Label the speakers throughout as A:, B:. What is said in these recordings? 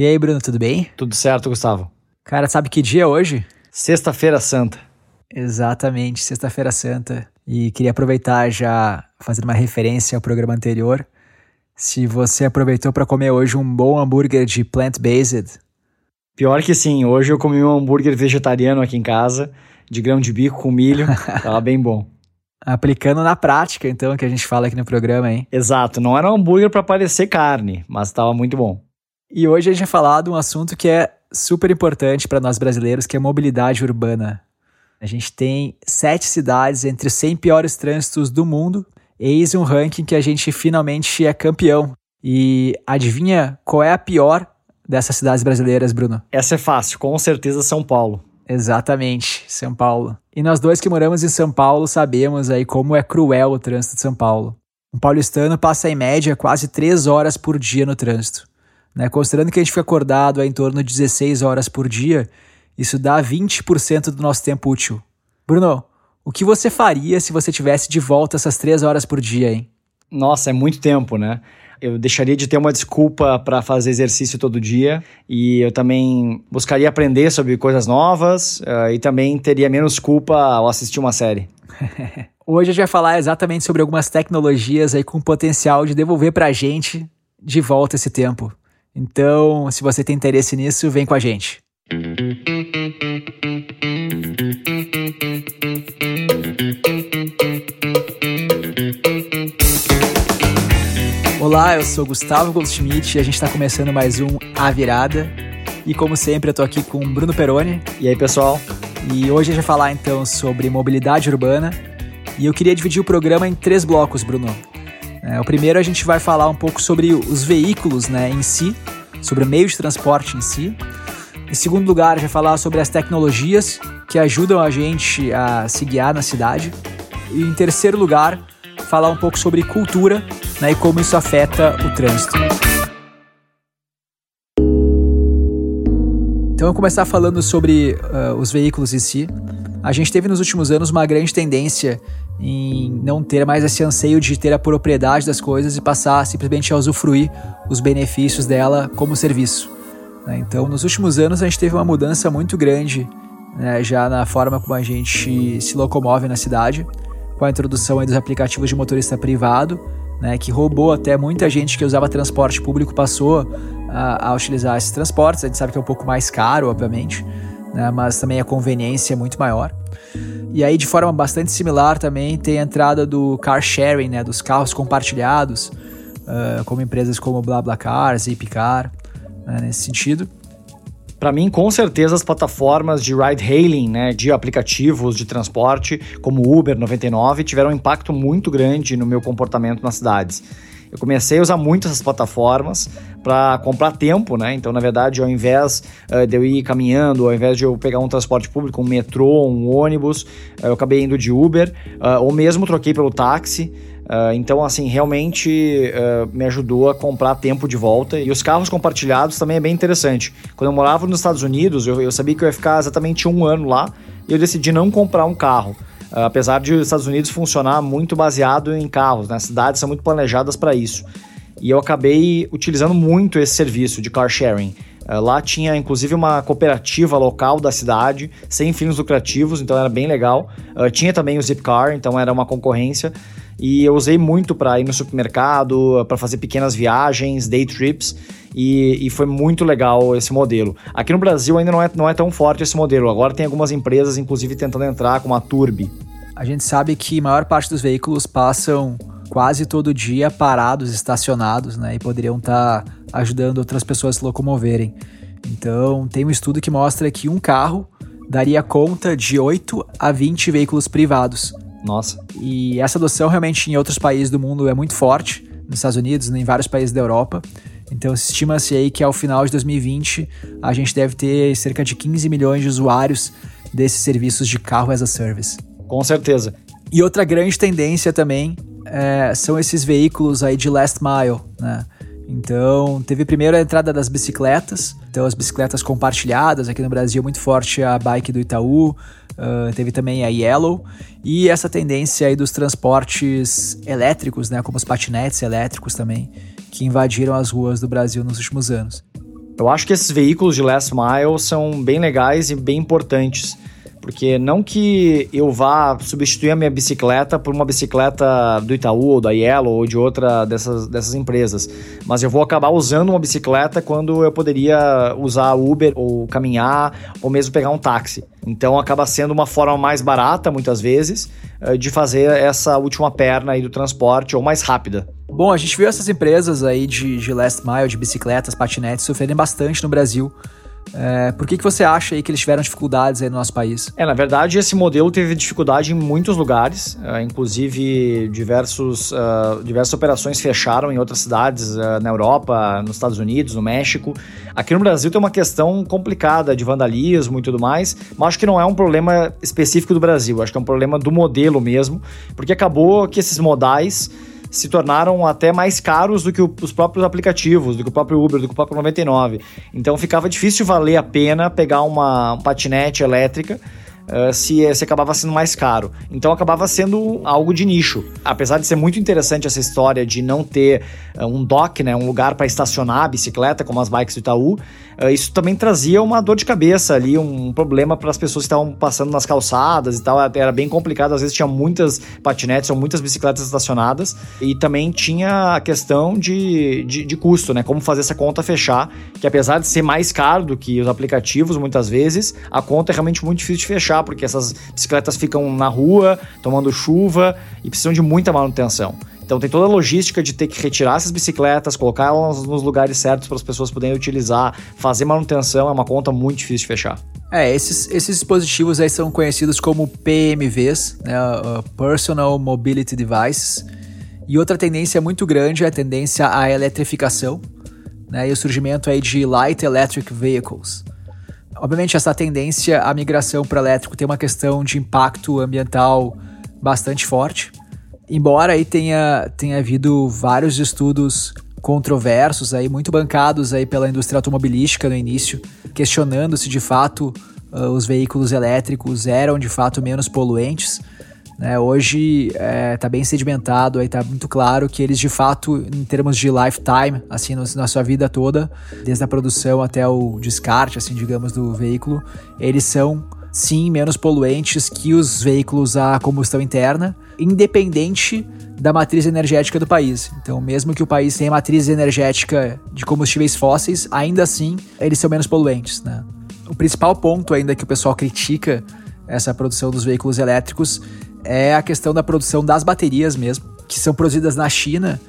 A: E aí, Bruno, tudo bem?
B: Tudo certo, Gustavo.
A: Cara, sabe que dia é hoje?
B: Sexta-feira Santa.
A: Exatamente, Sexta-feira Santa. E queria aproveitar já fazer uma referência ao programa anterior. Se você aproveitou para comer hoje um bom hambúrguer de plant-based.
B: Pior que sim, hoje eu comi um hambúrguer vegetariano aqui em casa, de grão de bico com milho, tava bem bom.
A: Aplicando na prática, então, que a gente fala aqui no programa, hein?
B: Exato, não era um hambúrguer para parecer carne, mas tava muito bom.
A: E hoje a gente vai falar de um assunto que é super importante para nós brasileiros, que é mobilidade urbana. A gente tem sete cidades entre os 100 piores trânsitos do mundo. Eis um ranking que a gente finalmente é campeão. E adivinha qual é a pior dessas cidades brasileiras, Bruno?
B: Essa é fácil, com certeza São Paulo.
A: Exatamente, São Paulo. E nós dois que moramos em São Paulo sabemos aí como é cruel o trânsito de São Paulo. Um paulistano passa em média quase três horas por dia no trânsito. Né? Considerando que a gente fica acordado em torno de 16 horas por dia, isso dá 20% do nosso tempo útil. Bruno, o que você faria se você tivesse de volta essas 3 horas por dia, hein?
B: Nossa, é muito tempo, né? Eu deixaria de ter uma desculpa para fazer exercício todo dia e eu também buscaria aprender sobre coisas novas uh, e também teria menos culpa ao assistir uma série.
A: Hoje a gente vai falar exatamente sobre algumas tecnologias aí com potencial de devolver para a gente de volta esse tempo. Então, se você tem interesse nisso, vem com a gente. Olá, eu sou Gustavo Goldschmidt e a gente está começando mais um A Virada. E como sempre, eu tô aqui com Bruno Peroni.
B: E aí, pessoal?
A: E hoje a gente vai falar então sobre mobilidade urbana. E eu queria dividir o programa em três blocos, Bruno. É, o primeiro a gente vai falar um pouco sobre os veículos né, em si, sobre o meio de transporte em si. Em segundo lugar, a gente vai falar sobre as tecnologias que ajudam a gente a se guiar na cidade. E em terceiro lugar, falar um pouco sobre cultura né, e como isso afeta o trânsito. Então, eu vou começar falando sobre uh, os veículos em si. A gente teve nos últimos anos uma grande tendência em não ter mais esse anseio de ter a propriedade das coisas e passar simplesmente a usufruir os benefícios dela como serviço. Né? Então, nos últimos anos, a gente teve uma mudança muito grande né, já na forma como a gente se locomove na cidade, com a introdução dos aplicativos de motorista privado, né, que roubou até muita gente que usava transporte público passou a, a utilizar esses transportes. A gente sabe que é um pouco mais caro, obviamente, né, mas também a conveniência é muito maior. E aí, de forma bastante similar também, tem a entrada do car sharing, né, dos carros compartilhados, uh, como empresas como BlaBlaCar, Zipcar, né, nesse sentido.
B: Para mim, com certeza, as plataformas de ride-hailing, né, de aplicativos de transporte, como Uber 99, tiveram um impacto muito grande no meu comportamento nas cidades. Eu comecei a usar muito essas plataformas para comprar tempo, né? Então, na verdade, ao invés uh, de eu ir caminhando, ao invés de eu pegar um transporte público, um metrô, um ônibus, uh, eu acabei indo de Uber, uh, ou mesmo troquei pelo táxi. Uh, então, assim, realmente uh, me ajudou a comprar tempo de volta. E os carros compartilhados também é bem interessante. Quando eu morava nos Estados Unidos, eu, eu sabia que eu ia ficar exatamente um ano lá e eu decidi não comprar um carro. Uh, apesar de os Estados Unidos funcionar muito baseado em carros, né? As cidades são muito planejadas para isso. E eu acabei utilizando muito esse serviço de car sharing. Uh, lá tinha inclusive uma cooperativa local da cidade, sem fins lucrativos, então era bem legal. Uh, tinha também o Zipcar, então era uma concorrência. E eu usei muito para ir no supermercado, para fazer pequenas viagens, day trips. E, e, foi muito legal esse modelo. Aqui no Brasil ainda não é, não é tão forte esse modelo. Agora tem algumas empresas, inclusive, tentando entrar, como a Turbi.
A: A gente sabe que a maior parte dos veículos passam quase todo dia parados, estacionados, né? E poderiam estar tá ajudando outras pessoas a se locomoverem. Então, tem um estudo que mostra que um carro daria conta de 8 a 20 veículos privados.
B: Nossa.
A: E essa adoção realmente em outros países do mundo é muito forte, nos Estados Unidos, em vários países da Europa. Então estima-se aí que ao final de 2020 a gente deve ter cerca de 15 milhões de usuários desses serviços de carro as a service.
B: Com certeza.
A: E outra grande tendência também é, são esses veículos aí de last mile, né? Então, teve primeiro a entrada das bicicletas, então as bicicletas compartilhadas, aqui no Brasil muito forte a bike do Itaú, uh, teve também a Yellow, e essa tendência aí dos transportes elétricos, né, como os patinetes elétricos também, que invadiram as ruas do Brasil nos últimos anos.
B: Eu acho que esses veículos de last mile são bem legais e bem importantes. Porque não que eu vá substituir a minha bicicleta por uma bicicleta do Itaú ou da Yellow ou de outra dessas, dessas empresas, mas eu vou acabar usando uma bicicleta quando eu poderia usar Uber ou caminhar ou mesmo pegar um táxi. Então acaba sendo uma forma mais barata, muitas vezes, eh, de fazer essa última perna aí do transporte ou mais rápida.
A: Bom, a gente viu essas empresas aí de, de last mile, de bicicletas, patinetes, sofrerem bastante no Brasil. É, por que, que você acha aí que eles tiveram dificuldades aí no nosso país?
B: É, na verdade, esse modelo teve dificuldade em muitos lugares, uh, inclusive diversos, uh, diversas operações fecharam em outras cidades uh, na Europa, nos Estados Unidos, no México. Aqui no Brasil tem uma questão complicada de vandalismo e tudo mais, mas acho que não é um problema específico do Brasil, acho que é um problema do modelo mesmo, porque acabou que esses modais se tornaram até mais caros do que os próprios aplicativos, do que o próprio Uber, do que o próprio 99. Então ficava difícil valer a pena pegar uma patinete elétrica uh, se, se acabava sendo mais caro. Então acabava sendo algo de nicho. Apesar de ser muito interessante essa história de não ter uh, um dock, né, um lugar para estacionar a bicicleta, como as bikes do Itaú, isso também trazia uma dor de cabeça ali, um problema para as pessoas que estavam passando nas calçadas e tal. Era bem complicado, às vezes tinha muitas patinetes ou muitas bicicletas estacionadas. E também tinha a questão de, de, de custo, né? Como fazer essa conta fechar, que apesar de ser mais caro do que os aplicativos, muitas vezes, a conta é realmente muito difícil de fechar porque essas bicicletas ficam na rua, tomando chuva e precisam de muita manutenção. Então tem toda a logística de ter que retirar essas bicicletas, colocar elas nos lugares certos para as pessoas poderem utilizar, fazer manutenção, é uma conta muito difícil de fechar.
A: É, esses, esses dispositivos aí são conhecidos como PMVs, né, uh, Personal Mobility Devices. E outra tendência muito grande é a tendência à eletrificação, né, e o surgimento aí de Light Electric Vehicles. Obviamente, essa tendência à migração para elétrico tem uma questão de impacto ambiental bastante forte. Embora aí tenha, tenha havido vários estudos controversos aí, muito bancados aí pela indústria automobilística no início, questionando se de fato uh, os veículos elétricos eram de fato menos poluentes. Né? Hoje está é, tá bem sedimentado, aí está muito claro que eles de fato, em termos de lifetime, assim, no, na sua vida toda, desde a produção até o descarte, assim, digamos, do veículo, eles são sim menos poluentes que os veículos a combustão interna, independente da matriz energética do país. Então, mesmo que o país tenha matriz energética de combustíveis fósseis, ainda assim eles são menos poluentes. Né? O principal ponto ainda que o pessoal critica essa produção dos veículos elétricos é a questão da produção das baterias mesmo, que são produzidas na China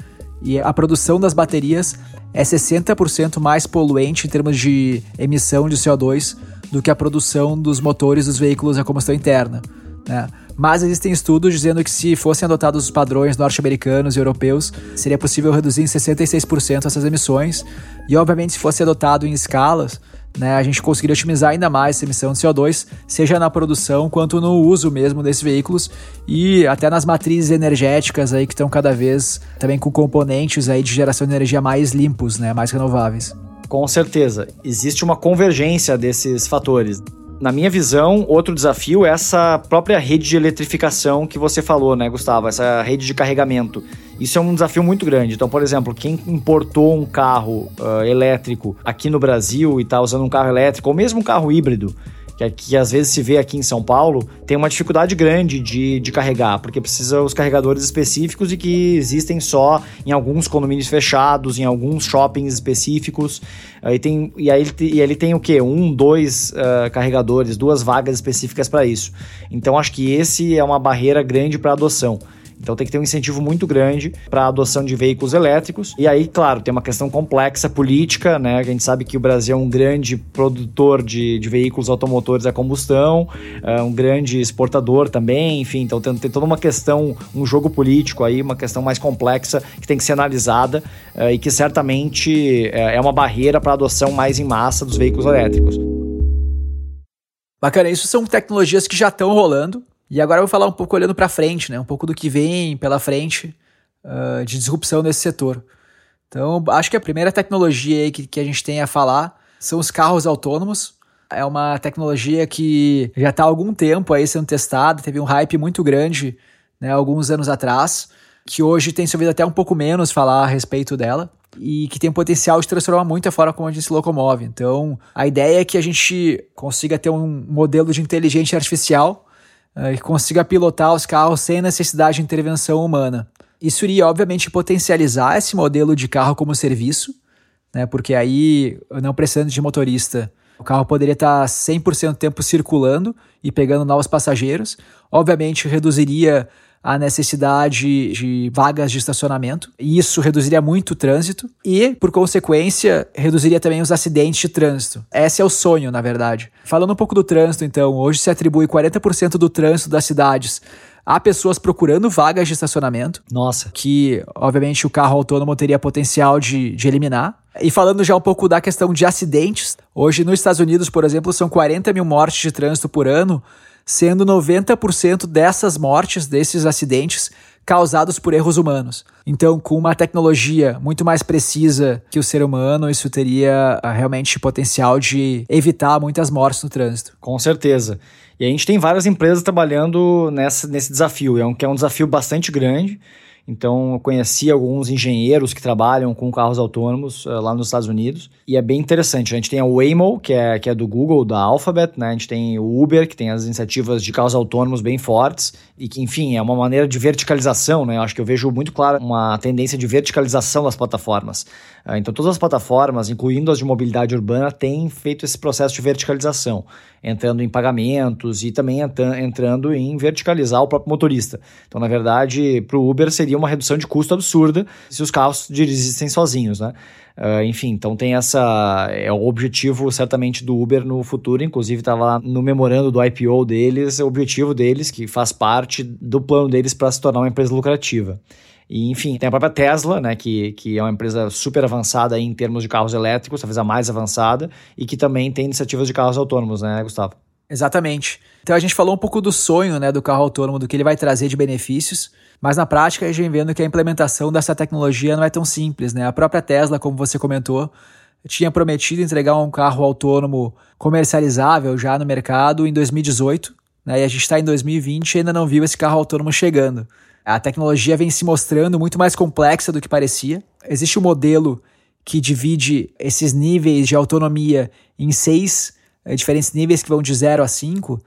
A: e a produção das baterias é 60% mais poluente em termos de emissão de CO2 do que a produção dos motores dos veículos a combustão interna. Né? Mas existem estudos dizendo que se fossem adotados os padrões norte-americanos e europeus, seria possível reduzir em 66% essas emissões. E, obviamente, se fosse adotado em escalas, né, a gente conseguiria otimizar ainda mais essa emissão de CO2, seja na produção quanto no uso mesmo desses veículos e até nas matrizes energéticas aí que estão cada vez também com componentes aí de geração de energia mais limpos, né, mais renováveis.
B: Com certeza, existe uma convergência desses fatores na minha visão, outro desafio é essa própria rede de eletrificação que você falou, né, Gustavo? Essa rede de carregamento. Isso é um desafio muito grande. Então, por exemplo, quem importou um carro uh, elétrico aqui no Brasil e está usando um carro elétrico, ou mesmo um carro híbrido, que, que às vezes se vê aqui em São Paulo, tem uma dificuldade grande de, de carregar, porque precisa os carregadores específicos e que existem só em alguns condomínios fechados, em alguns shoppings específicos. Aí tem, e aí e ele tem o quê? Um, dois uh, carregadores, duas vagas específicas para isso. Então acho que esse é uma barreira grande para adoção. Então tem que ter um incentivo muito grande para a adoção de veículos elétricos. E aí, claro, tem uma questão complexa política, né? A gente sabe que o Brasil é um grande produtor de, de veículos automotores a combustão, é um grande exportador também, enfim, então tem, tem, toda uma questão, um jogo político aí, uma questão mais complexa que tem que ser analisada é, e que certamente é, é uma barreira para a adoção mais em massa dos veículos elétricos.
A: Bacana, isso são tecnologias que já estão rolando, e agora eu vou falar um pouco olhando para frente, né? Um pouco do que vem pela frente uh, de disrupção nesse setor. Então, acho que a primeira tecnologia que, que a gente tem a falar são os carros autônomos. É uma tecnologia que já está há algum tempo aí sendo testada, teve um hype muito grande né, alguns anos atrás, que hoje tem se ouvido até um pouco menos falar a respeito dela. e que tem o potencial de transformar muito a forma como a gente se locomove. Então, a ideia é que a gente consiga ter um modelo de inteligência artificial que consiga pilotar os carros sem necessidade de intervenção humana. Isso iria, obviamente, potencializar esse modelo de carro como serviço, né? Porque aí, não precisando de motorista, o carro poderia estar 100% do tempo circulando e pegando novos passageiros. Obviamente, reduziria a necessidade de vagas de estacionamento, e isso reduziria muito o trânsito e, por consequência, reduziria também os acidentes de trânsito. Esse é o sonho, na verdade. Falando um pouco do trânsito, então, hoje se atribui 40% do trânsito das cidades Há pessoas procurando vagas de estacionamento.
B: Nossa.
A: Que, obviamente, o carro autônomo teria potencial de, de eliminar. E falando já um pouco da questão de acidentes, hoje nos Estados Unidos, por exemplo, são 40 mil mortes de trânsito por ano, sendo 90% dessas mortes, desses acidentes, causados por erros humanos. Então, com uma tecnologia muito mais precisa que o ser humano, isso teria ah, realmente potencial de evitar muitas mortes no trânsito.
B: Com certeza. E a gente tem várias empresas trabalhando nessa, nesse desafio, é um, que é um desafio bastante grande. Então, eu conheci alguns engenheiros que trabalham com carros autônomos uh, lá nos Estados Unidos. E é bem interessante. A gente tem a Waymo, que é, que é do Google, da Alphabet, né? A gente tem o Uber, que tem as iniciativas de carros autônomos bem fortes. E que, enfim, é uma maneira de verticalização, né? Eu acho que eu vejo muito claro uma tendência de verticalização das plataformas. Uh, então, todas as plataformas, incluindo as de mobilidade urbana, têm feito esse processo de verticalização entrando em pagamentos e também entrando em verticalizar o próprio motorista. Então, na verdade, para o Uber seria uma redução de custo absurda se os carros dirigissem sozinhos, né? Uh, enfim, então tem essa. É o objetivo, certamente, do Uber no futuro. Inclusive, estava lá no memorando do IPO deles, o objetivo deles, que faz parte do plano deles para se tornar uma empresa lucrativa. E, enfim, tem a própria Tesla, né, que, que é uma empresa super avançada em termos de carros elétricos, talvez a mais avançada, e que também tem iniciativas de carros autônomos, né, Gustavo?
A: Exatamente. Então a gente falou um pouco do sonho né, do carro autônomo, do que ele vai trazer de benefícios, mas na prática a gente vem vendo que a implementação dessa tecnologia não é tão simples. Né? A própria Tesla, como você comentou, tinha prometido entregar um carro autônomo comercializável já no mercado em 2018, né? e a gente está em 2020 e ainda não viu esse carro autônomo chegando. A tecnologia vem se mostrando muito mais complexa do que parecia. Existe um modelo que divide esses níveis de autonomia em seis é, diferentes níveis que vão de 0 a 5.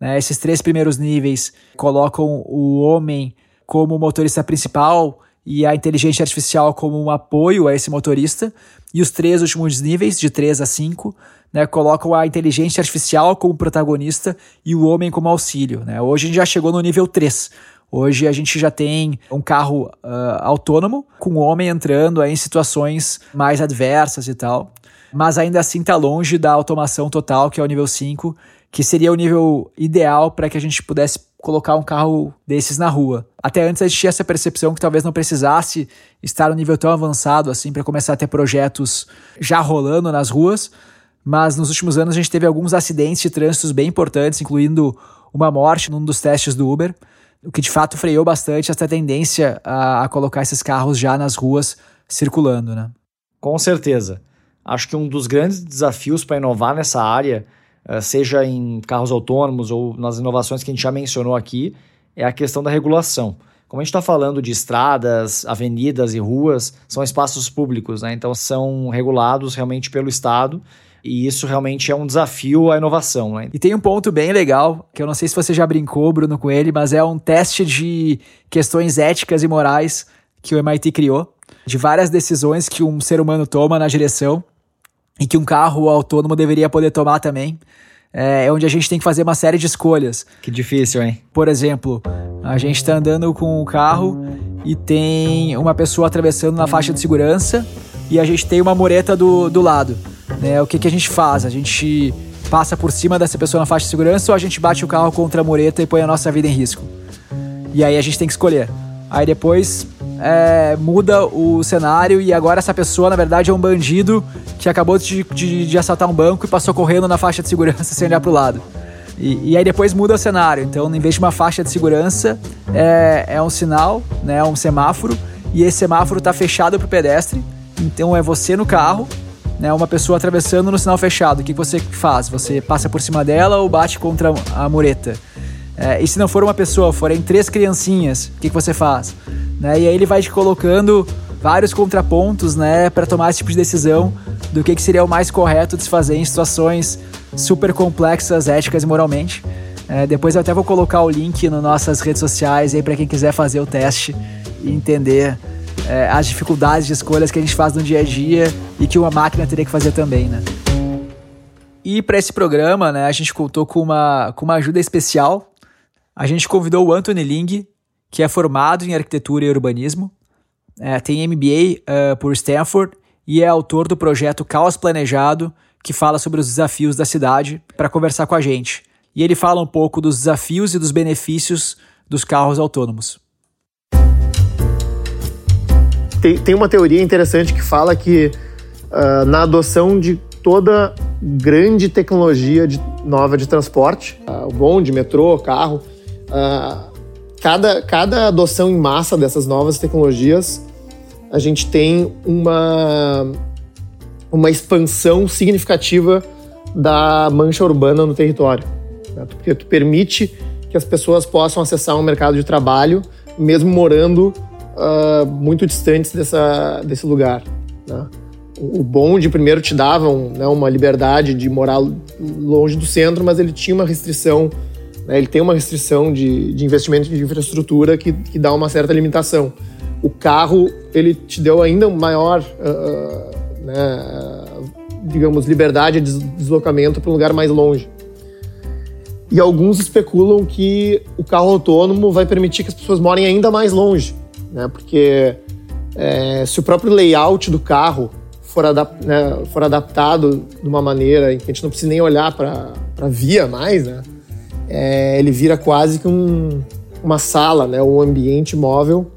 A: Né? Esses três primeiros níveis colocam o homem como motorista principal e a inteligência artificial como um apoio a esse motorista. E os três últimos níveis, de 3 a 5, né, colocam a inteligência artificial como protagonista e o homem como auxílio. Né? Hoje a gente já chegou no nível 3. Hoje a gente já tem um carro uh, autônomo com o homem entrando aí em situações mais adversas e tal, mas ainda assim está longe da automação total, que é o nível 5, que seria o nível ideal para que a gente pudesse colocar um carro desses na rua. Até antes a gente tinha essa percepção que talvez não precisasse estar no nível tão avançado assim para começar a ter projetos já rolando nas ruas, mas nos últimos anos a gente teve alguns acidentes de trânsito bem importantes, incluindo uma morte num dos testes do Uber o que de fato freou bastante essa tendência a, a colocar esses carros já nas ruas circulando, né?
B: Com certeza. Acho que um dos grandes desafios para inovar nessa área, seja em carros autônomos ou nas inovações que a gente já mencionou aqui, é a questão da regulação. Como a gente está falando de estradas, avenidas e ruas, são espaços públicos, né? então são regulados realmente pelo Estado e isso realmente é um desafio à inovação. Né?
A: E tem um ponto bem legal, que eu não sei se você já brincou, Bruno, com ele, mas é um teste de questões éticas e morais que o MIT criou, de várias decisões que um ser humano toma na direção e que um carro autônomo deveria poder tomar também. É onde a gente tem que fazer uma série de escolhas.
B: Que difícil, hein?
A: Por exemplo, a gente está andando com o carro e tem uma pessoa atravessando na faixa de segurança e a gente tem uma mureta do, do lado. Né? O que, que a gente faz? A gente passa por cima dessa pessoa na faixa de segurança ou a gente bate o carro contra a mureta e põe a nossa vida em risco? E aí a gente tem que escolher. Aí depois é, muda o cenário e agora essa pessoa, na verdade, é um bandido que acabou de, de, de assaltar um banco e passou correndo na faixa de segurança sem olhar pro lado. E, e, aí depois muda o cenário. Então, em vez de uma faixa de segurança, é, é um sinal, né, um semáforo, e esse semáforo está fechado para o pedestre. Então é você no carro né, uma pessoa atravessando no sinal fechado, o que você faz? Você passa por cima dela ou bate contra a mureta? É, e se não for uma pessoa, forem três criancinhas, o que você faz? Né, e aí ele vai te colocando vários contrapontos, né, para tomar esse tipo de decisão do que, que seria o mais correto de se fazer em situações super complexas, éticas e moralmente. É, depois eu até vou colocar o link nas nossas redes sociais aí para quem quiser fazer o teste e entender é, as dificuldades de escolhas que a gente faz no dia a dia e que uma máquina teria que fazer também, né? E para esse programa, né, a gente contou com uma, com uma ajuda especial. A gente convidou o Anthony Ling, que é formado em arquitetura e urbanismo, é, tem MBA uh, é, por Stanford e é autor do projeto Caos Planejado, que fala sobre os desafios da cidade, para conversar com a gente. E ele fala um pouco dos desafios e dos benefícios dos carros autônomos.
C: Tem, tem uma teoria interessante que fala que uh, na adoção de toda grande tecnologia de, nova de transporte, uh, bonde, metrô, carro, uh, cada, cada adoção em massa dessas novas tecnologias, a gente tem uma, uma expansão significativa da mancha urbana no território. Né? Porque tu permite que as pessoas possam acessar um mercado de trabalho, mesmo morando uh, muito distantes dessa, desse lugar. Né? O bonde, primeiro, te dava um, né, uma liberdade de morar longe do centro, mas ele tinha uma restrição né? Ele tem uma restrição de, de investimento de infraestrutura que, que dá uma certa limitação. O carro, ele te deu ainda maior, uh, né, digamos, liberdade de deslocamento para um lugar mais longe. E alguns especulam que o carro autônomo vai permitir que as pessoas morem ainda mais longe, né? Porque é, se o próprio layout do carro for, adap né, for adaptado de uma maneira em que a gente não precisa nem olhar para a via mais, né? É, ele vira quase que um, uma sala, né, um ambiente móvel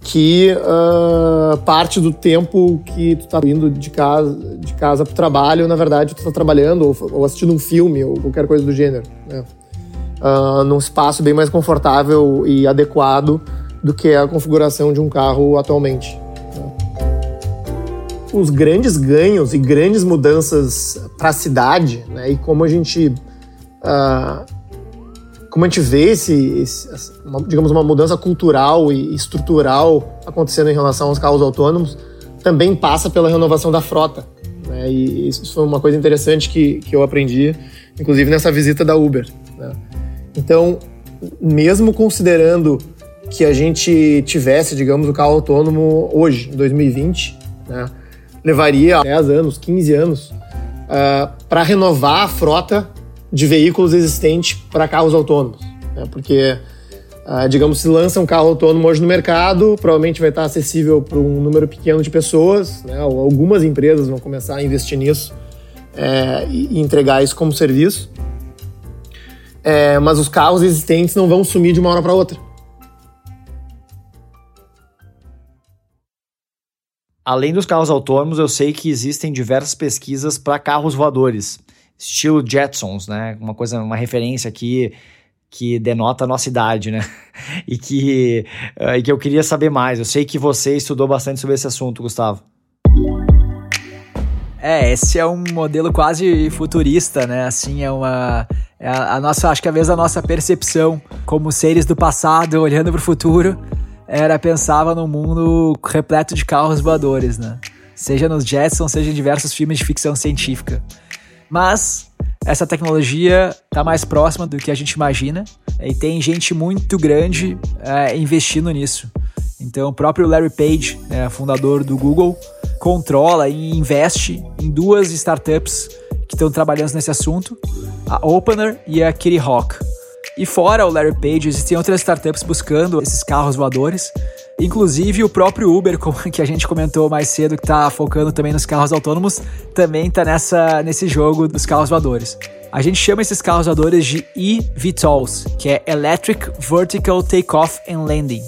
C: que uh, parte do tempo que tu tá indo de casa de casa para o trabalho, na verdade, tu tá trabalhando ou, ou, assistindo um filme ou qualquer coisa do gênero, né? Uh, num espaço bem mais confortável e adequado do que a configuração de um carro atualmente. Né? Os grandes ganhos e grandes mudanças para a cidade, né, e como a gente como a gente vê esse, esse uma, digamos, uma mudança cultural e estrutural acontecendo em relação aos carros autônomos, também passa pela renovação da frota. Né? E isso foi uma coisa interessante que, que eu aprendi, inclusive nessa visita da Uber. Né? Então, mesmo considerando que a gente tivesse, digamos, o carro autônomo hoje, em 2020, né? levaria 10 anos, 15 anos, uh, para renovar a frota de veículos existentes para carros autônomos. Né? Porque, ah, digamos, se lança um carro autônomo hoje no mercado, provavelmente vai estar acessível para um número pequeno de pessoas, né? algumas empresas vão começar a investir nisso é, e entregar isso como serviço. É, mas os carros existentes não vão sumir de uma hora para outra.
B: Além dos carros autônomos, eu sei que existem diversas pesquisas para carros voadores estilo Jetsons, né? Uma coisa, uma referência aqui que denota a nossa idade, né? e que, uh, e que eu queria saber mais. Eu sei que você estudou bastante sobre esse assunto, Gustavo.
A: É, esse é um modelo quase futurista, né? Assim, é uma. É a, nossa, acho que às vezes a nossa percepção como seres do passado olhando para o futuro era pensava num mundo repleto de carros voadores, né? Seja nos Jetsons, seja em diversos filmes de ficção científica. Mas essa tecnologia está mais próxima do que a gente imagina e tem gente muito grande é, investindo nisso. Então, o próprio Larry Page, né, fundador do Google, controla e investe em duas startups que estão trabalhando nesse assunto, a Opener e a Kitty Hawk. E fora o Larry Page, existem outras startups buscando esses carros voadores Inclusive, o próprio Uber, que a gente comentou mais cedo, que está focando também nos carros autônomos, também está nessa, nesse jogo dos carros voadores. A gente chama esses carros voadores de eVTOLs, que é Electric Vertical Takeoff and Landing,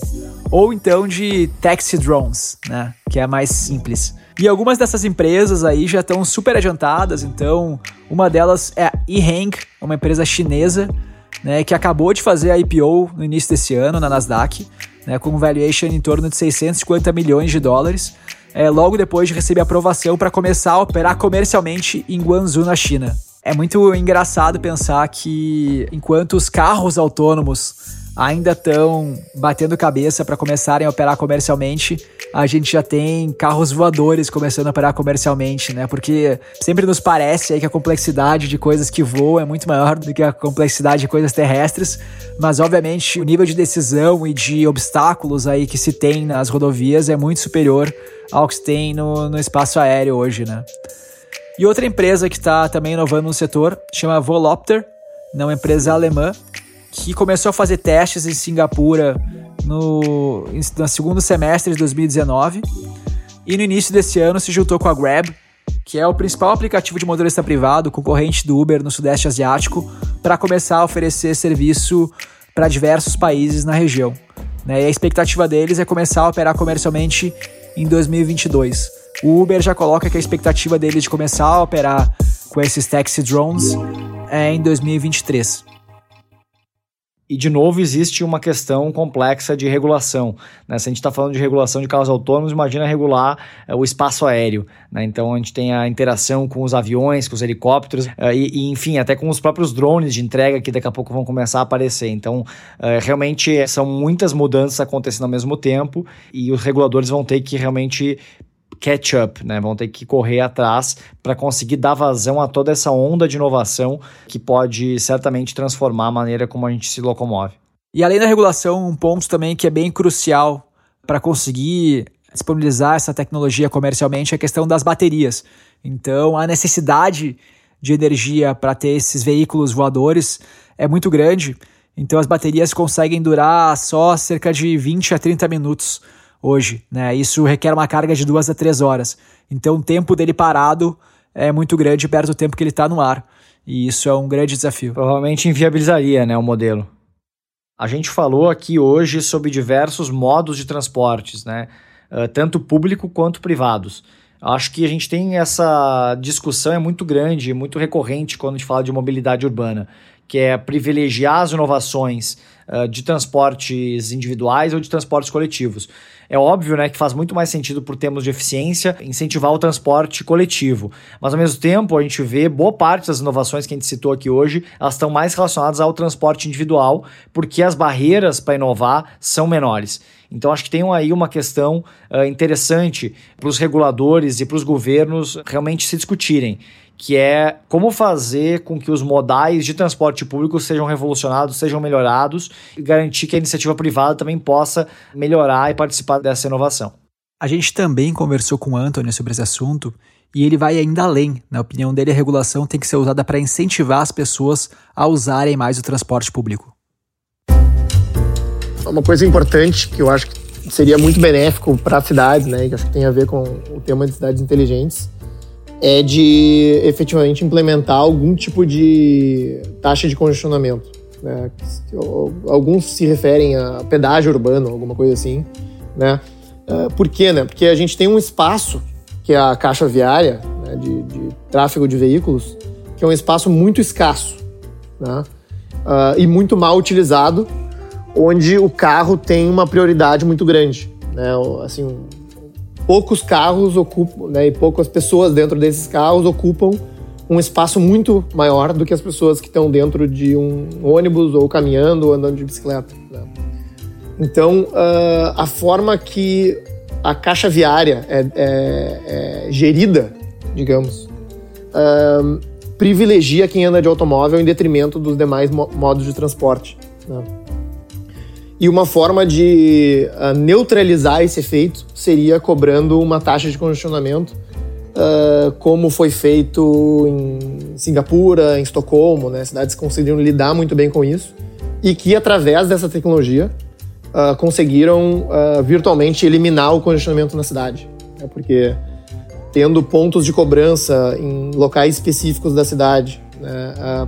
A: ou então de Taxi Drones, né, que é mais simples. E algumas dessas empresas aí já estão super adiantadas, então uma delas é a eHang, uma empresa chinesa, né, que acabou de fazer a IPO no início desse ano na Nasdaq né, com um valuation em torno de 650 milhões de dólares, é, logo depois de receber aprovação para começar a operar comercialmente em Guangzhou, na China. É muito engraçado pensar que enquanto os carros autônomos ainda estão batendo cabeça para começarem a operar comercialmente, a gente já tem carros voadores começando a operar comercialmente, né? Porque sempre nos parece aí que a complexidade de coisas que voam é muito maior do que a complexidade de coisas terrestres, mas obviamente o nível de decisão e de obstáculos aí que se tem nas rodovias é muito superior ao que se tem no, no espaço aéreo hoje, né? E outra empresa que está também inovando no setor chama Volopter, né, uma empresa alemã que começou a fazer testes em Singapura no, no segundo semestre de 2019 e no início desse ano se juntou com a Grab, que é o principal aplicativo de motorista privado, concorrente do Uber no Sudeste Asiático, para começar a oferecer serviço para diversos países na região. Né? E a expectativa deles é começar a operar comercialmente em 2022. O Uber já coloca que a expectativa deles de começar a operar com esses taxi drones é em 2023.
B: E, de novo, existe uma questão complexa de regulação. Né? Se a gente está falando de regulação de carros autônomos, imagina regular é, o espaço aéreo. Né? Então, a gente tem a interação com os aviões, com os helicópteros, é, e, e, enfim, até com os próprios drones de entrega que daqui a pouco vão começar a aparecer. Então, é, realmente, são muitas mudanças acontecendo ao mesmo tempo e os reguladores vão ter que realmente catch up, né? Vão ter que correr atrás para conseguir dar vazão a toda essa onda de inovação que pode certamente transformar a maneira como a gente se locomove.
A: E além da regulação, um ponto também que é bem crucial para conseguir disponibilizar essa tecnologia comercialmente é a questão das baterias. Então, a necessidade de energia para ter esses veículos voadores é muito grande. Então, as baterias conseguem durar só cerca de 20 a 30 minutos hoje, né? Isso requer uma carga de duas a três horas. Então o tempo dele parado é muito grande perto do tempo que ele está no ar. E isso é um grande desafio.
B: Provavelmente inviabilizaria né, o modelo. A gente falou aqui hoje sobre diversos modos de transportes, né? Uh, tanto público quanto privados. Acho que a gente tem essa discussão é muito grande, muito recorrente quando a gente fala de mobilidade urbana, que é privilegiar as inovações uh, de transportes individuais ou de transportes coletivos. É óbvio né, que faz muito mais sentido por termos de eficiência incentivar o transporte coletivo. Mas ao mesmo tempo, a gente vê boa parte das inovações que a gente citou aqui hoje, elas estão mais relacionadas ao transporte individual, porque as barreiras para inovar são menores. Então, acho que tem aí uma questão uh, interessante para os reguladores e para os governos realmente se discutirem que é como fazer com que os modais de transporte público sejam revolucionados, sejam melhorados e garantir que a iniciativa privada também possa melhorar e participar dessa inovação.
A: A gente também conversou com o Anthony sobre esse assunto e ele vai ainda além. Na opinião dele, a regulação tem que ser usada para incentivar as pessoas a usarem mais o transporte público.
C: Uma coisa importante que eu acho que seria muito benéfico para as cidades, né, que acho que tem a ver com o tema de cidades inteligentes, é de efetivamente implementar algum tipo de taxa de congestionamento. Né? Alguns se referem a pedágio urbano, alguma coisa assim. Né? É, por quê? Né? Porque a gente tem um espaço, que é a caixa viária né, de, de tráfego de veículos, que é um espaço muito escasso né? uh, e muito mal utilizado, onde o carro tem uma prioridade muito grande. Né? Assim, poucos carros ocupam, né, e poucas pessoas dentro desses carros ocupam um espaço muito maior do que as pessoas que estão dentro de um ônibus ou caminhando ou andando de bicicleta. Né? Então, uh, a forma que a caixa viária é, é, é gerida, digamos, uh, privilegia quem anda de automóvel em detrimento dos demais modos de transporte. Né? E uma forma de uh, neutralizar esse efeito seria cobrando uma taxa de congestionamento, uh, como foi feito em Singapura, em Estocolmo, né? cidades conseguiram lidar muito bem com isso, e que através dessa tecnologia uh, conseguiram virtualmente eliminar o congestionamento na cidade. Né? Porque tendo pontos de cobrança em locais específicos da cidade, né?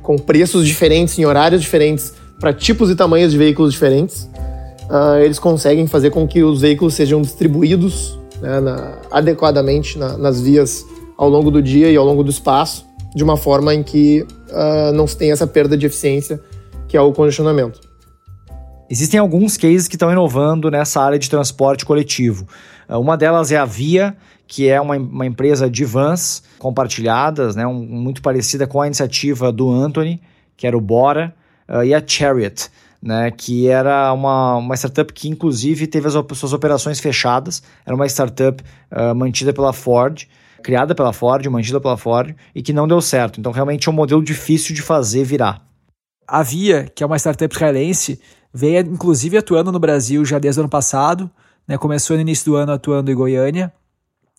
C: com preços diferentes, em horários diferentes, para tipos e tamanhos de veículos diferentes. Uh, eles conseguem fazer com que os veículos sejam distribuídos né, na, adequadamente na, nas vias ao longo do dia e ao longo do espaço, de uma forma em que uh, não se tem essa perda de eficiência que é o congestionamento.
B: Existem alguns cases que estão inovando nessa área de transporte coletivo. Uh, uma delas é a Via, que é uma, uma empresa de vans compartilhadas, né, um, muito parecida com a iniciativa do Anthony, que era o Bora uh, e a Chariot. né, que era uma, uma startup que inclusive teve as op suas operações fechadas, era uma startup uh, mantida pela Ford, criada pela Ford, mantida pela Ford, e que não deu certo. Então realmente é um modelo difícil de fazer virar.
A: A Via, que é uma startup israelense, veio inclusive atuando no Brasil já desde o ano passado, né, começou no início do ano atuando em Goiânia,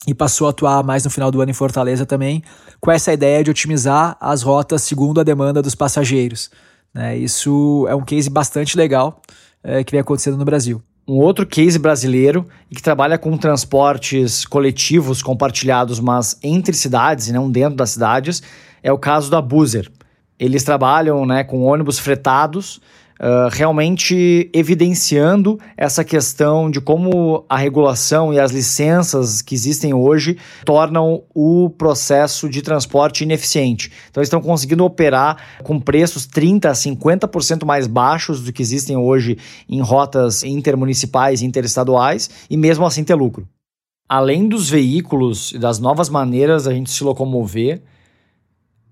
A: e passou a atuar mais no final do ano em Fortaleza também, com essa ideia de otimizar as rotas segundo a demanda dos passageiros. Né? Isso é um case bastante legal é, que vem acontecendo no Brasil.
B: Um outro case brasileiro e que trabalha com transportes coletivos compartilhados, mas entre cidades e não dentro das cidades, é o caso da Buzer. Eles trabalham né, com ônibus fretados Uh, realmente evidenciando essa questão de como a regulação e as licenças que existem hoje tornam o processo de transporte ineficiente. Então, eles estão conseguindo operar com preços 30% a 50% mais baixos do que existem hoje em rotas intermunicipais e interestaduais e mesmo assim ter lucro. Além dos veículos e das novas maneiras a gente se locomover,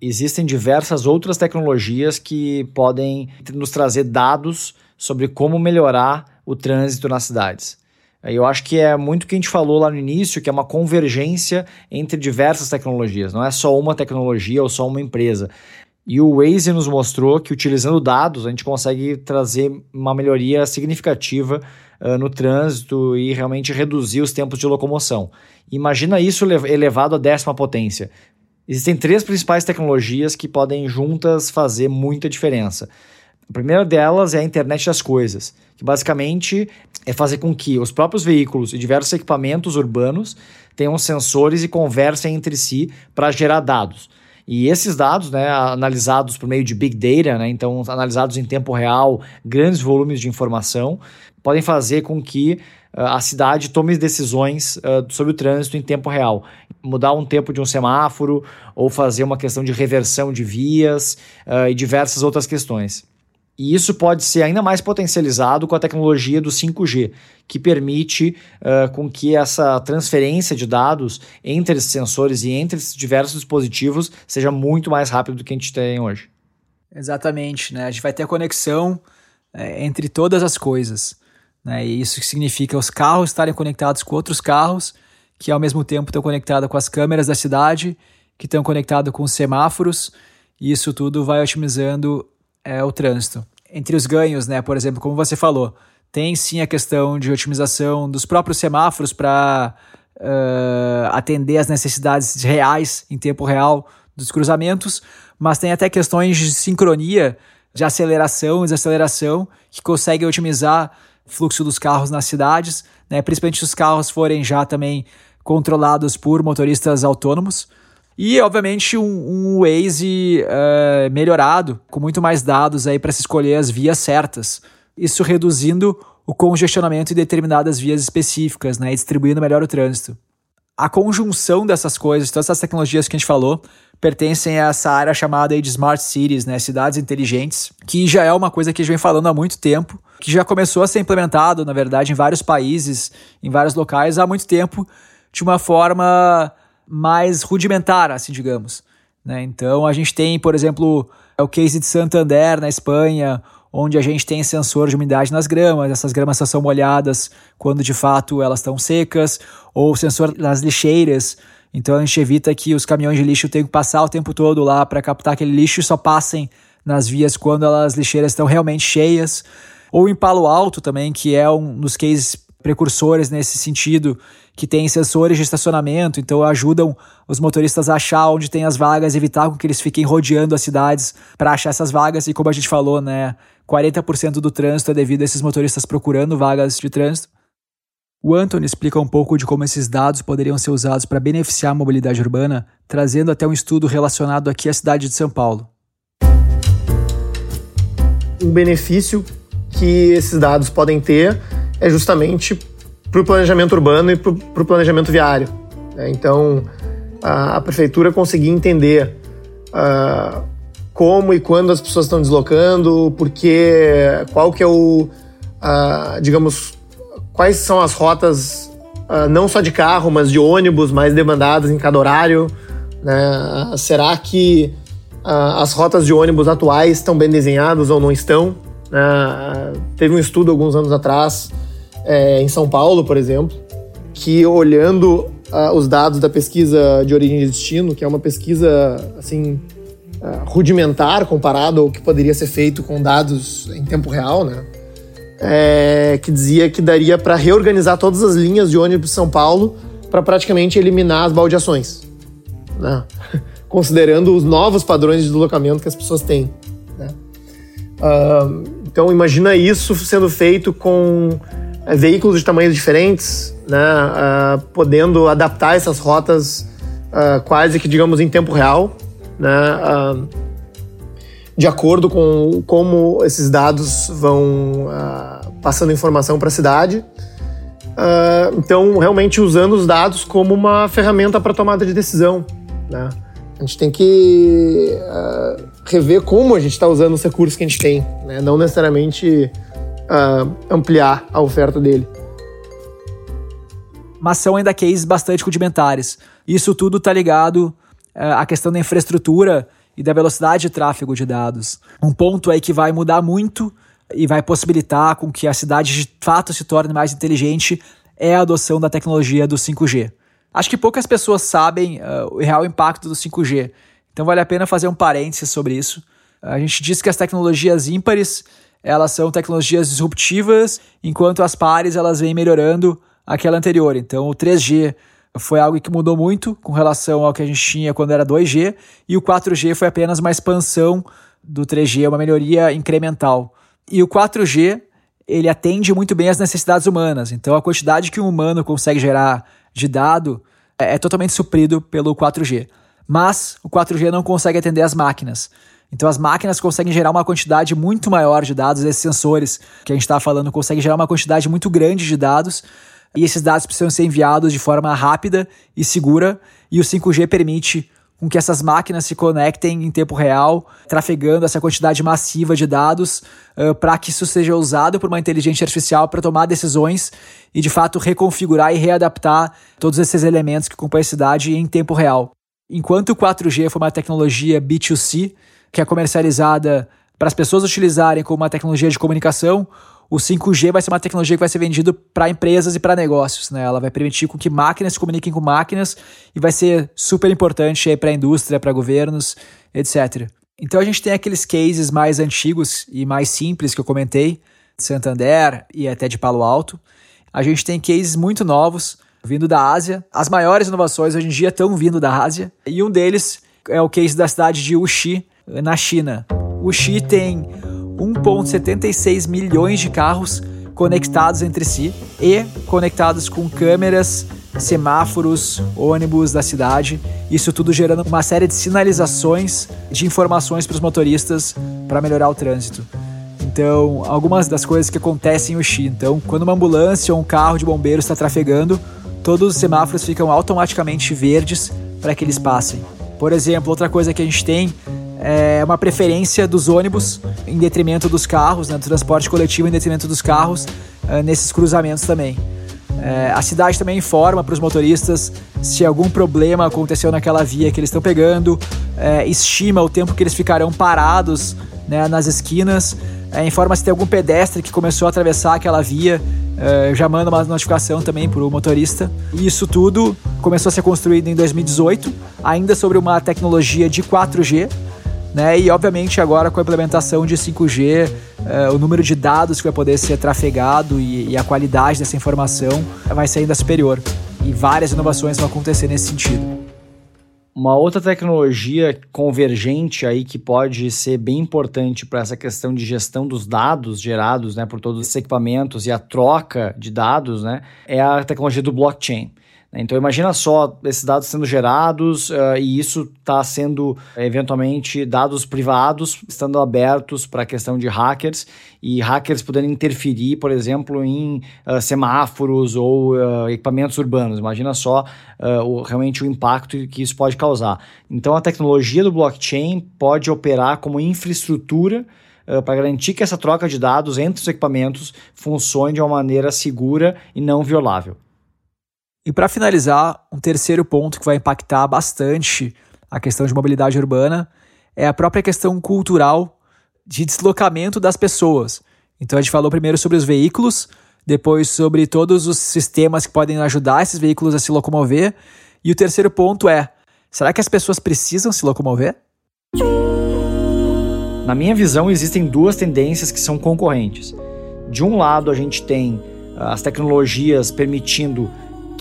B: existem diversas outras tecnologias que podem nos trazer dados sobre como melhorar o trânsito nas cidades. Eu acho que é muito o que a gente falou lá no início, que é uma convergência entre diversas tecnologias. Não é só uma tecnologia ou só uma empresa. E o Waze nos mostrou que utilizando dados a gente consegue trazer uma melhoria significativa uh, no trânsito e realmente reduzir os tempos de locomoção. Imagina isso elevado à décima potência. Existem três principais tecnologias que podem juntas fazer muita diferença. A primeira delas é a internet das coisas, que basicamente é fazer com que os próprios veículos e diversos equipamentos urbanos tenham sensores e conversem entre si para gerar dados. E esses dados, né, analisados por meio de Big Data, né, então analisados em tempo real, grandes volumes de informação, podem fazer com que a cidade tome decisões uh, sobre o trânsito em tempo real. Mudar um tempo de um semáforo ou fazer uma questão de reversão de vias uh, e diversas outras questões. E isso pode ser ainda mais potencializado com a tecnologia do 5G, que permite uh, com que essa transferência de dados entre esses sensores e entre esses diversos dispositivos seja muito mais rápido do que a gente tem hoje.
A: Exatamente, né? A gente vai ter a conexão é, entre todas as coisas. Né? E isso significa os carros estarem conectados com outros carros, que ao mesmo tempo estão conectados com as câmeras da cidade, que estão conectados com os semáforos, e isso tudo vai otimizando é, o trânsito. Entre os ganhos, né, por exemplo, como você falou, tem sim a questão de otimização dos próprios semáforos para uh, atender às necessidades reais, em tempo real, dos cruzamentos, mas tem até questões de sincronia, de aceleração e desaceleração, que conseguem otimizar fluxo dos carros nas cidades, né? principalmente se os carros forem já também controlados por motoristas autônomos. E, obviamente, um, um Waze uh, melhorado, com muito mais dados aí para se escolher as vias certas. Isso reduzindo o congestionamento em determinadas vias específicas, né, e distribuindo melhor o trânsito. A conjunção dessas coisas, todas essas tecnologias que a gente falou, pertencem a essa área chamada de Smart Cities, né, cidades inteligentes, que já é uma coisa que a gente vem falando há muito tempo, que já começou a ser implementado, na verdade, em vários países, em vários locais há muito tempo, de uma forma mais rudimentar, assim, digamos. Né? Então, a gente tem, por exemplo, o case de Santander, na Espanha, onde a gente tem sensor de umidade nas gramas, essas gramas só são molhadas quando de fato elas estão secas, ou sensor nas lixeiras, então a gente evita que os caminhões de lixo tenham que passar o tempo todo lá para captar aquele lixo e só passem nas vias quando as lixeiras estão realmente cheias. Ou em Palo Alto também, que é um dos cases precursores nesse sentido, que tem sensores de estacionamento, então ajudam os motoristas a achar onde tem as vagas, evitar que eles fiquem rodeando as cidades para achar essas vagas. E como a gente falou, né, 40% do trânsito é devido a esses motoristas procurando vagas de trânsito. O Anthony explica um pouco de como esses dados poderiam ser usados para beneficiar a mobilidade urbana, trazendo até um estudo relacionado aqui à cidade de São Paulo.
C: Um benefício que esses dados podem ter é justamente para o planejamento urbano e para o planejamento viário. Né? Então, a, a, prefeitura conseguir entender uh, como e quando as pessoas estão deslocando, porque qual que é o, uh, digamos, quais são as rotas, uh, não só de carro, mas de ônibus mais demandadas em cada horário? Né? Uh, será que uh, as rotas de ônibus atuais estão bem desenhadas ou não estão? Né? Teve um estudo alguns anos atrás, é, em São Paulo, por exemplo, que olhando uh, os dados da pesquisa de origem e destino, que é uma pesquisa assim uh, rudimentar comparado ao que poderia ser feito com dados em tempo real, né? É, que dizia que daria para reorganizar todas as linhas de ônibus de São Paulo para praticamente eliminar as baldeações, né? considerando os novos padrões de deslocamento que as pessoas têm. Né? Uh, então imagina isso sendo feito com é, veículos de tamanhos diferentes, né, uh, podendo adaptar essas rotas uh, quase que, digamos, em tempo real, né, de acordo com como esses dados vão passando informação para a cidade. então, realmente usando os dados como uma ferramenta para tomada de decisão. Né? A gente tem que rever como a gente está usando os recursos que a gente tem, né? não necessariamente uh, ampliar a oferta dele.
A: Mas são ainda cases bastante rudimentares. Isso tudo está ligado uh, à questão da infraestrutura e da velocidade de tráfego de dados. Um ponto aí que vai mudar muito e vai possibilitar com que a cidade de fato se torne mais inteligente é a adoção da tecnologia do 5G. Acho que poucas pessoas sabem uh, o real impacto do 5G, então vale a pena fazer um parênteses sobre isso. A gente diz que as tecnologias ímpares elas são tecnologias disruptivas, enquanto as pares elas vêm melhorando aquela anterior. Então o 3G foi algo que mudou muito com relação ao que a gente tinha quando era 2G, e o 4G foi apenas uma expansão do 3G, uma melhoria incremental. E o 4G, ele atende muito bem às necessidades humanas. Então a quantidade que um humano consegue gerar de dado é, é totalmente suprido pelo 4G. Mas o 4G não consegue atender as máquinas. Então as máquinas conseguem gerar uma quantidade muito maior de dados, esses sensores que a gente está falando conseguem gerar uma quantidade muito grande de dados, e esses dados precisam ser enviados de forma rápida e segura, e o 5G permite com que essas máquinas se conectem em tempo real, trafegando essa quantidade massiva de dados, uh, para que isso seja usado por uma inteligência artificial para tomar decisões e de fato reconfigurar e readaptar todos esses elementos que compõem a cidade em tempo real. Enquanto o 4G foi uma tecnologia B2C, que é comercializada para as pessoas utilizarem como uma tecnologia de comunicação, o 5G vai ser uma tecnologia que vai ser vendido para empresas e para negócios. Né? Ela vai permitir que máquinas se comuniquem com máquinas e vai ser super importante para a indústria, para governos, etc. Então a gente tem aqueles cases mais antigos e mais simples que eu comentei, de Santander e até de Palo Alto. A gente tem cases muito novos vindo da Ásia. As maiores inovações hoje em dia estão vindo da Ásia. E um deles é o case da cidade de Wuxi, na China. O Xi tem 1,76 milhões de carros conectados entre si e conectados com câmeras, semáforos, ônibus da cidade. Isso tudo gerando uma série de sinalizações de informações para os motoristas para melhorar o trânsito. Então, algumas das coisas que acontecem em Xi. Então, quando uma ambulância ou um carro de bombeiros está trafegando, todos os semáforos ficam automaticamente verdes para que eles passem. Por exemplo, outra coisa que a gente tem é uma preferência dos ônibus em detrimento dos carros, né, do transporte coletivo em detrimento dos carros uh, nesses cruzamentos também. É, a cidade também informa para os motoristas se algum problema aconteceu naquela via que eles estão pegando, é, estima o tempo que eles ficarão parados né, nas esquinas, é, informa se tem algum pedestre que começou a atravessar aquela via, é, já manda uma notificação também para o motorista. E isso tudo começou a ser construído em 2018, ainda sobre uma tecnologia de 4G, né? E obviamente agora com a implementação de 5G, eh, o número de dados que vai poder ser trafegado e, e, a qualidade dessa informação vai ser ainda superior. E várias inovações vão acontecer nesse sentido.
B: Uma outra tecnologia convergente aí que pode ser bem importante para essa questão de gestão dos dados gerados né, por todos esses equipamentos e a troca de dados né, é a tecnologia do blockchain. Né? Então imagina só esses dados sendo gerados uh, e isso está sendo eventualmente dados privados estando abertos para a questão de hackers e hackers podendo interferir, por exemplo, em uh, semáforos ou uh, equipamentos urbanos. Imagina só o, realmente o impacto que isso pode causar. Então a tecnologia do blockchain pode operar como infraestrutura Uh, para garantir que essa troca de dados entre os equipamentos funcione de uma maneira segura e não violável.
A: E para finalizar, um terceiro ponto que vai impactar bastante a questão de mobilidade urbana é a própria questão cultural de deslocamento das pessoas. Então a gente falou primeiro sobre os veículos, depois sobre todos os sistemas que podem ajudar esses veículos a se locomover, e o terceiro ponto é: será que as pessoas precisam se locomover?
B: Na minha visão, existem duas tendências que são concorrentes. De um lado, a gente tem ah, as tecnologias permitindo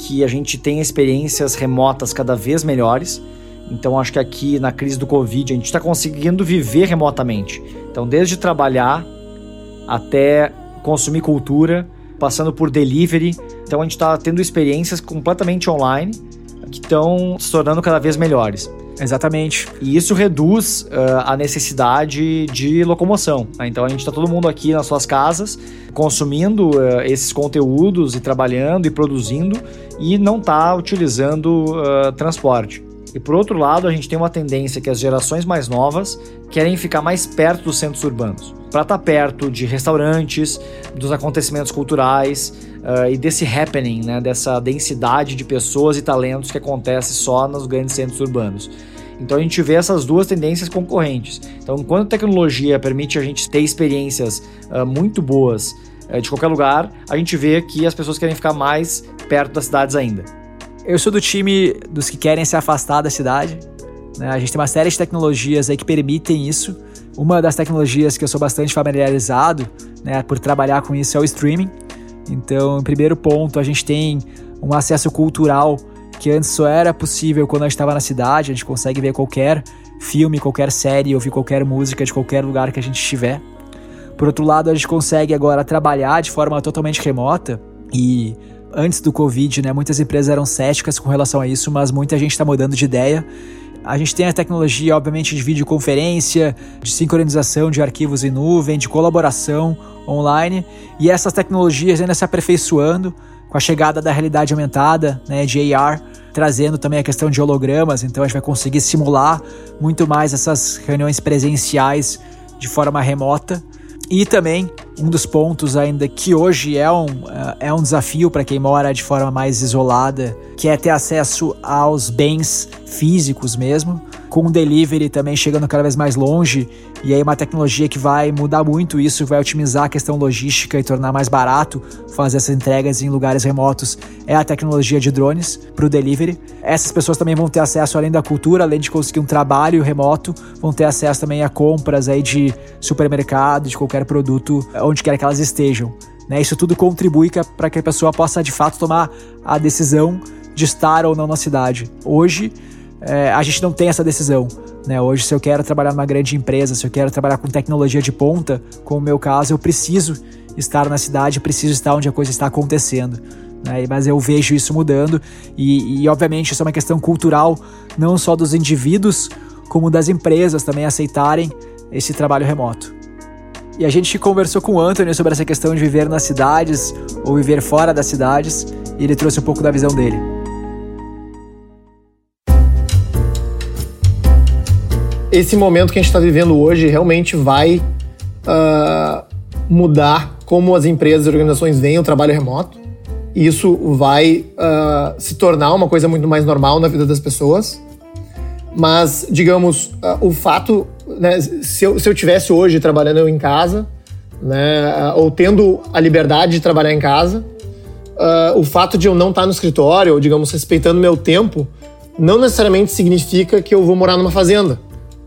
B: que a gente tenha experiências remotas cada vez melhores. Então, acho que aqui na crise do Covid, a gente está conseguindo viver remotamente. Então, desde trabalhar até consumir cultura, passando por delivery. Então, a gente está tendo experiências completamente online que estão se tornando cada vez melhores.
A: Exatamente.
B: E isso reduz uh, a necessidade de locomoção. Né? Então a gente está todo mundo aqui nas suas casas consumindo uh, esses conteúdos e trabalhando e produzindo e não está utilizando uh, transporte. E por outro lado, a gente tem uma tendência que as gerações mais novas querem ficar mais perto dos centros urbanos, para estar tá perto de restaurantes, dos acontecimentos culturais uh, e desse happening, né, dessa densidade de pessoas e talentos que acontece só nos grandes centros urbanos. Então a gente vê essas duas tendências concorrentes. Então, enquanto a tecnologia permite a gente ter experiências uh, muito boas uh, de qualquer lugar, a gente vê que as pessoas querem ficar mais perto das cidades ainda.
A: Eu sou do time dos que querem se afastar da cidade. Né? A gente tem uma série de tecnologias aí que permitem isso. Uma das tecnologias que eu sou bastante familiarizado, né, por trabalhar com isso, é o streaming. Então, em primeiro ponto, a gente tem um acesso cultural que antes só era possível quando a gente estava na cidade. A gente consegue ver qualquer filme, qualquer série, ouvir qualquer música de qualquer lugar que a gente estiver. Por outro lado, a gente consegue agora trabalhar de forma totalmente remota e antes do Covid, né, muitas empresas eram céticas com relação a isso, mas muita gente está mudando de ideia. A gente tem a tecnologia, obviamente, de videoconferência, de sincronização de arquivos em nuvem, de colaboração online, e essas tecnologias ainda se aperfeiçoando com a chegada da realidade aumentada, né, de AR, trazendo também a questão de hologramas, então a gente vai conseguir simular muito mais essas reuniões presenciais de forma remota. E também um dos pontos ainda que hoje é um, é, é um desafio para quem mora de forma mais isolada, que é ter acesso aos bens físicos mesmo, com o delivery também chegando cada vez mais longe, e aí uma tecnologia que vai mudar muito isso, vai otimizar a questão logística e tornar mais barato fazer essas entregas em lugares remotos, é a tecnologia de drones para o delivery. Essas pessoas também vão ter acesso, além da cultura, além de conseguir um trabalho remoto, vão ter acesso também a compras aí de supermercado, de qualquer produto, onde quer que elas estejam. Né? Isso tudo contribui para que a pessoa possa de fato tomar a decisão de estar ou não na cidade. Hoje, é, a gente não tem essa decisão. Né? Hoje, se eu quero trabalhar numa grande empresa, se eu quero trabalhar com tecnologia de ponta, como o meu caso, eu preciso estar na cidade, preciso estar onde a coisa está acontecendo. Né? Mas eu vejo isso mudando e, e, obviamente, isso é uma questão cultural, não só dos indivíduos, como das empresas também aceitarem esse trabalho remoto. E a gente conversou com o Anthony sobre essa questão de viver nas cidades ou viver fora das cidades, e ele trouxe um pouco da visão dele.
C: Esse momento que a gente está vivendo hoje realmente vai uh, mudar como as empresas e organizações veem o trabalho remoto. E isso vai uh, se tornar uma coisa muito mais normal na vida das pessoas. Mas, digamos, uh, o fato, né, se, eu, se eu tivesse hoje trabalhando em casa, né, ou tendo a liberdade de trabalhar em casa, o fato de eu não estar no escritório, ou, digamos, respeitando meu tempo, não necessariamente significa que eu vou morar numa fazenda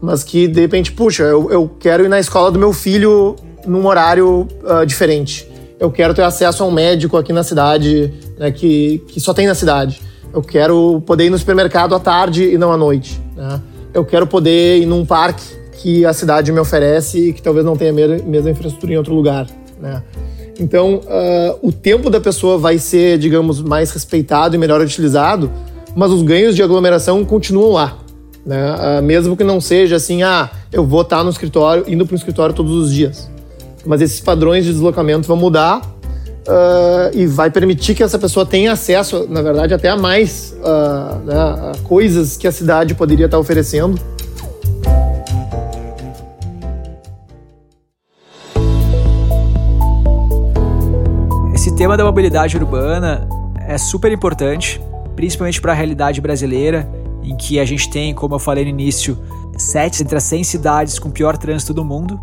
C: mas que de repente, puxa, eu, eu quero ir na escola do meu filho num horário uh, diferente. Eu quero ter acesso a um médico aqui na cidade, né, que, que só tem na cidade. Eu quero poder ir no supermercado à tarde e não à noite. Né? Eu quero poder ir num parque que a cidade me oferece e que talvez não tenha a mesma infraestrutura em outro lugar. Né? Então, uh, o tempo da pessoa vai ser, digamos, mais respeitado e melhor utilizado, mas os ganhos de aglomeração continuam lá. Né? Uh, mesmo que não seja assim, ah, eu vou estar no escritório, indo para o escritório todos os dias. Mas esses padrões de deslocamento vão mudar uh, e vai permitir que essa pessoa tenha acesso, na verdade, até a mais uh, né, a coisas que a cidade poderia estar oferecendo.
A: Esse tema da mobilidade urbana é super importante, principalmente para a realidade brasileira em que a gente tem, como eu falei no início, sete entre as 100 cidades com pior trânsito do mundo.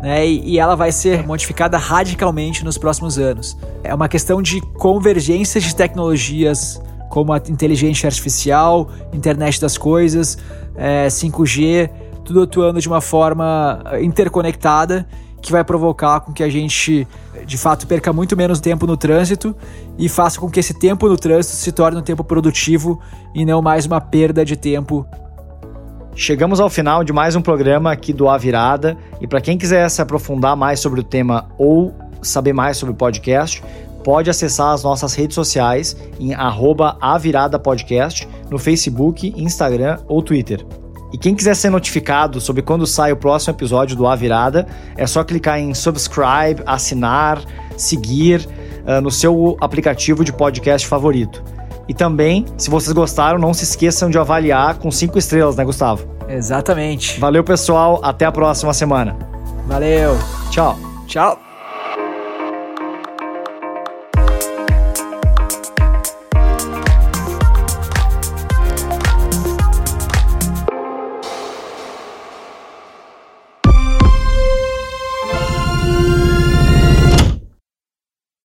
A: né? E, ela vai ser modificada radicalmente nos próximos anos. É uma questão de convergência de tecnologias como a inteligência artificial, internet das coisas, é, 5G, tudo atuando de uma forma interconectada que vai provocar com que a gente de fato perca muito menos tempo no trânsito e faça com que esse tempo no trânsito se torne um tempo produtivo e não mais uma perda de tempo
B: Chegamos ao final de mais um programa aqui do A Virada e para quem quiser se aprofundar mais sobre o tema ou saber mais sobre o podcast, pode acessar as nossas redes sociais em @aviradapodcast no Facebook, Instagram ou Twitter. E quem quiser ser notificado sobre quando sai o próximo episódio do A Virada, é só clicar em subscribe, assinar, seguir uh, no seu aplicativo de podcast favorito. E também, se vocês gostaram, não se esqueçam de avaliar com cinco estrelas, né, Gustavo?
A: Exatamente.
B: Valeu, pessoal. Até a próxima semana.
A: Valeu.
B: Tchau.
A: Tchau.